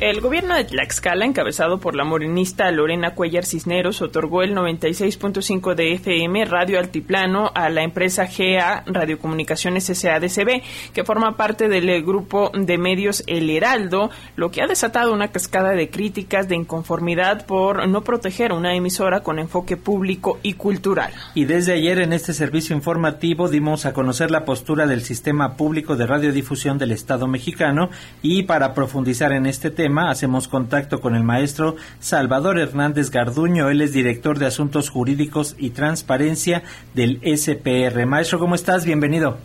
El gobierno de Tlaxcala, encabezado por la morenista Lorena Cuellar Cisneros, otorgó el 96.5 de FM Radio Altiplano a la empresa GA Radiocomunicaciones SADCB, que forma parte del grupo de medios El Heraldo, lo que ha desatado una cascada de críticas de inconformidad por no proteger una emisora con enfoque público y cultural. Y desde ayer en este servicio informativo dimos a conocer la postura del sistema público de radiodifusión del Estado mexicano y para profundizar en este tema, hacemos contacto con el maestro Salvador Hernández Garduño. Él es director de Asuntos Jurídicos y Transparencia del SPR. Maestro, ¿cómo estás? Bienvenido.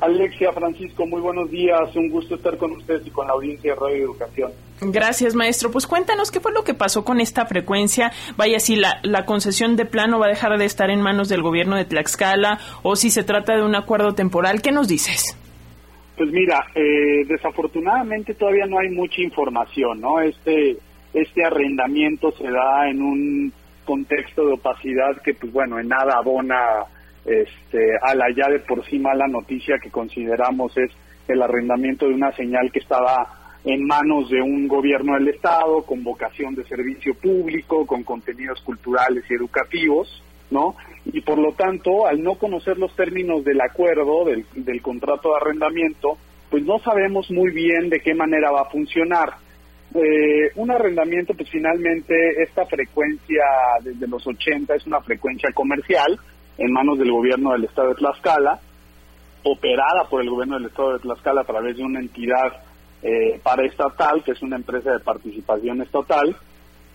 Alexia, Francisco, muy buenos días. Un gusto estar con ustedes y con la audiencia de Radio Educación. Gracias, maestro. Pues cuéntanos qué fue lo que pasó con esta frecuencia. Vaya, si la, la concesión de plano va a dejar de estar en manos del gobierno de Tlaxcala o si se trata de un acuerdo temporal. ¿Qué nos dices? Pues mira, eh, desafortunadamente todavía no hay mucha información, ¿no? Este, este arrendamiento se da en un contexto de opacidad que, pues bueno, en nada abona este, a la ya de por sí mala noticia que consideramos es el arrendamiento de una señal que estaba en manos de un gobierno del Estado, con vocación de servicio público, con contenidos culturales y educativos, ¿no? Y por lo tanto, al no conocer los términos del acuerdo, del, del contrato de arrendamiento, pues no sabemos muy bien de qué manera va a funcionar. Eh, un arrendamiento, pues finalmente esta frecuencia desde los 80 es una frecuencia comercial en manos del gobierno del estado de Tlaxcala, operada por el gobierno del estado de Tlaxcala a través de una entidad eh, paraestatal, que es una empresa de participación estatal,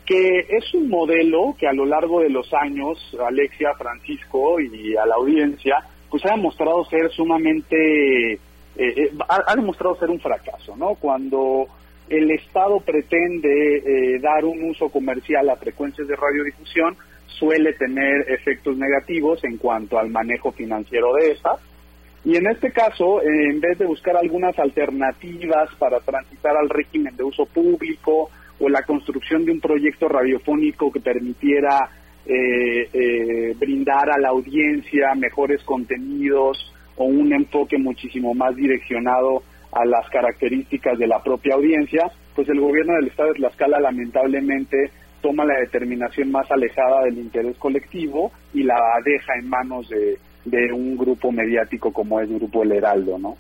que es un modelo que a lo largo de los años, Alexia, Francisco y a la audiencia, pues ha demostrado ser sumamente, eh, eh, ha, demostrado ser un fracaso, ¿no? Cuando el Estado pretende eh, dar un uso comercial a frecuencias de radiodifusión, suele tener efectos negativos en cuanto al manejo financiero de estas. Y en este caso, en vez de buscar algunas alternativas para transitar al régimen de uso público, o la construcción de un proyecto radiofónico que permitiera eh, eh, brindar a la audiencia mejores contenidos o un enfoque muchísimo más direccionado a las características de la propia audiencia, pues el gobierno del estado de Tlaxcala lamentablemente toma la determinación más alejada del interés colectivo y la deja en manos de, de un grupo mediático como es Grupo El Heraldo, ¿no?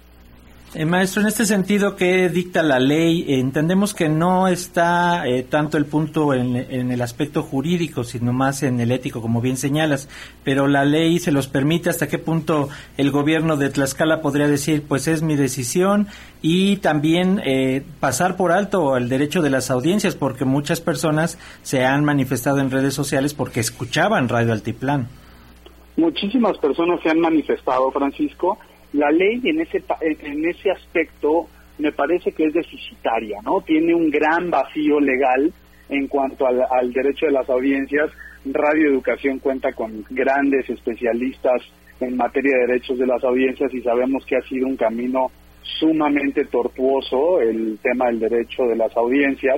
Eh, maestro, en este sentido, ¿qué dicta la ley? entendemos que no está eh, tanto el punto en, el aspecto jurídico, sino más en el ético, como bien señalas, pero la ley se los permite hasta qué punto el gobierno de Tlaxcala podría decir, pues es mi decisión, y también eh, pasar por alto el derecho de las audiencias, porque muchas personas se han manifestado en redes sociales porque escuchaban Radio Altiplán. Muchísimas personas se han manifestado, Francisco, la ley en ese, en ese aspecto me parece que es deficitaria, ¿no? Tiene un gran vacío legal en cuanto al, derecho de las audiencias. Radio Educación cuenta con grandes especialistas en materia de derechos de las audiencias y sabemos que ha sido un camino sumamente tortuoso el tema del derecho de las audiencias.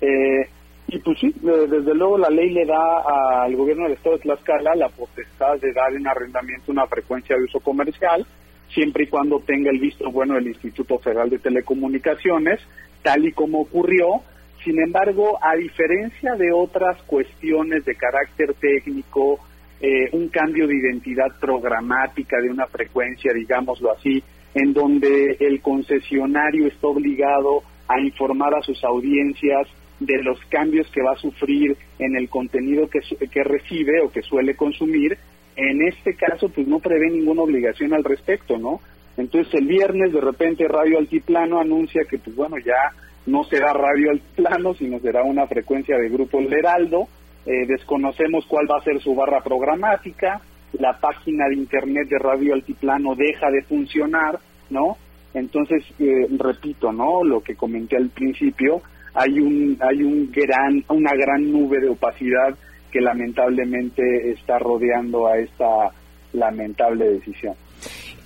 Eh, y pues sí, desde luego la ley le da al gobierno del Estado de Tlaxcala la potestad de dar en arrendamiento una frecuencia de uso comercial siempre y cuando tenga el visto bueno del Instituto Federal de Telecomunicaciones, tal y como ocurrió. Sin embargo, a diferencia de otras cuestiones de carácter técnico, eh, un cambio de identidad programática de una frecuencia, digámoslo así, en donde el concesionario está obligado a informar a sus audiencias de los cambios que va a sufrir en el contenido que, que recibe o que suele consumir, en este caso, pues no prevé ninguna obligación al respecto, ¿no? Entonces el viernes de repente Radio Altiplano anuncia que, pues bueno, ya no será Radio Altiplano, sino será una frecuencia de Grupo El Heraldo. Eh, desconocemos cuál va a ser su barra programática. La página de internet de Radio Altiplano deja de funcionar, ¿no? Entonces, eh, repito, ¿no? Lo que comenté al principio, hay un, hay un gran, una gran nube de opacidad que lamentablemente está rodeando a esta lamentable decisión.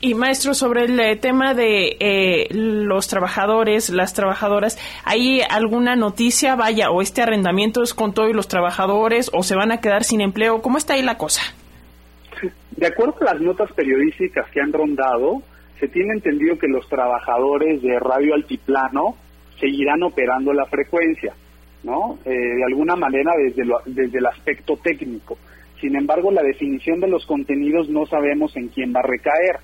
Y maestro, sobre el eh, tema de eh, los trabajadores, las trabajadoras, ¿hay alguna noticia, vaya, o este arrendamiento es con todos los trabajadores o se van a quedar sin empleo? ¿Cómo está ahí la cosa? De acuerdo a las notas periodísticas que han rondado, se tiene entendido que los trabajadores de Radio Altiplano seguirán operando la frecuencia, ¿no? Eh, de alguna manera desde, desde el aspecto técnico. Sin embargo, la definición de los contenidos no sabemos en quién va a recaer.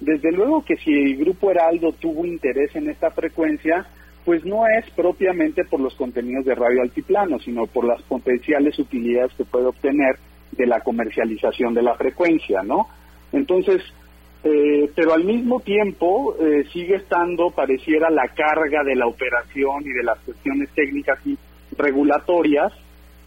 Desde luego que si el Grupo Heraldo tuvo interés en esta frecuencia, pues no es propiamente por los contenidos de radio altiplano, sino por las potenciales utilidades que puede obtener de la comercialización de la frecuencia, ¿no? Entonces, eh, pero al mismo tiempo eh, sigue estando, pareciera, la carga de la operación y de las cuestiones técnicas regulatorias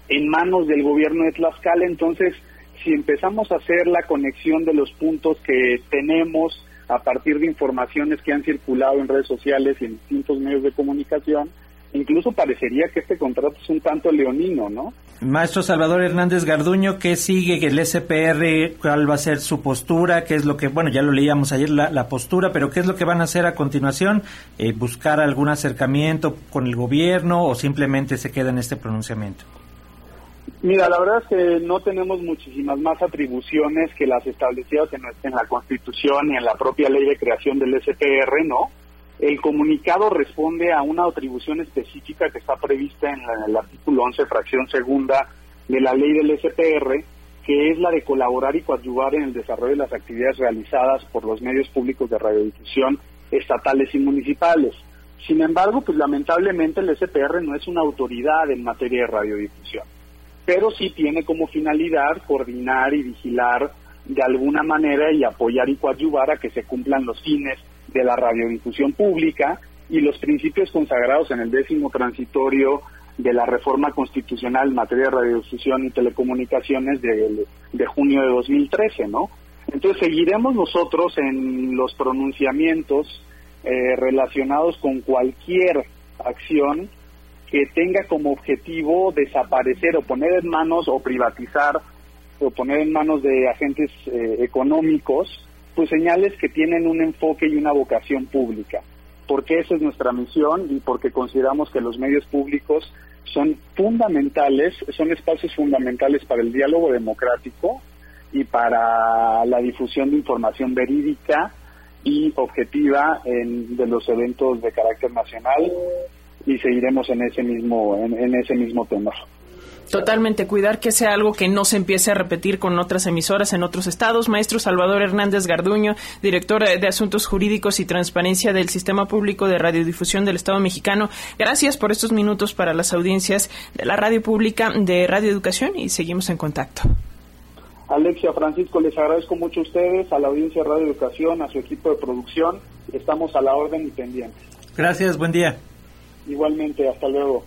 en manos del gobierno de Tlaxcala. Entonces, si empezamos a hacer la conexión de los puntos que tenemos a partir de informaciones que han circulado en redes sociales y en distintos medios de comunicación, incluso parecería que este contrato es un tanto leonino, ¿no? Maestro Salvador Hernández Garduño, ¿qué sigue el SPR? ¿Cuál va a ser su postura? ¿Qué es lo que, bueno, ya lo leíamos ayer la, postura, pero qué es lo que van a hacer a continuación? Eh, ¿Buscar algún acercamiento con el gobierno o simplemente se queda en este pronunciamiento? Mira, la verdad es que no tenemos muchísimas más atribuciones que las establecidas en, en la Constitución y en la propia ley de creación del SPR, ¿no? El comunicado responde a una atribución específica que está prevista en, el artículo 11, fracción segunda de la ley del SPR, que es la de colaborar y coadyuvar en el desarrollo de las actividades realizadas por los medios públicos de radiodifusión estatales y municipales. Sin embargo, pues lamentablemente el SPR no es una autoridad en materia de radiodifusión pero sí tiene como finalidad coordinar y vigilar de alguna manera y apoyar y coadyuvar a que se cumplan los fines de la radiodifusión pública y los principios consagrados en el décimo transitorio de la reforma constitucional en materia de radiodifusión y telecomunicaciones de, de junio de 2013, ¿no? Entonces seguiremos nosotros en los pronunciamientos eh, relacionados con cualquier acción que tenga como objetivo desaparecer o poner en manos o privatizar o poner en manos de agentes eh, económicos, pues señales que tienen un enfoque y una vocación pública, porque esa es nuestra misión y porque consideramos que los medios públicos son fundamentales, son espacios fundamentales para el diálogo democrático y para la difusión de información verídica y objetiva en, de los eventos de carácter nacional y seguiremos en ese mismo en, ese mismo tenor. Totalmente, cuidar que sea algo que no se empiece a repetir con otras emisoras en otros estados. Maestro Salvador Hernández Garduño, director de Asuntos Jurídicos y Transparencia del Sistema Público de Radiodifusión del Estado Mexicano, gracias por estos minutos para las audiencias de la radio pública de Radio Educación y seguimos en contacto. Alexia, Francisco, les agradezco mucho a ustedes, a la audiencia de Radio Educación, a su equipo de producción. Estamos a la orden y pendientes. Gracias, buen día. Igualmente, hasta luego.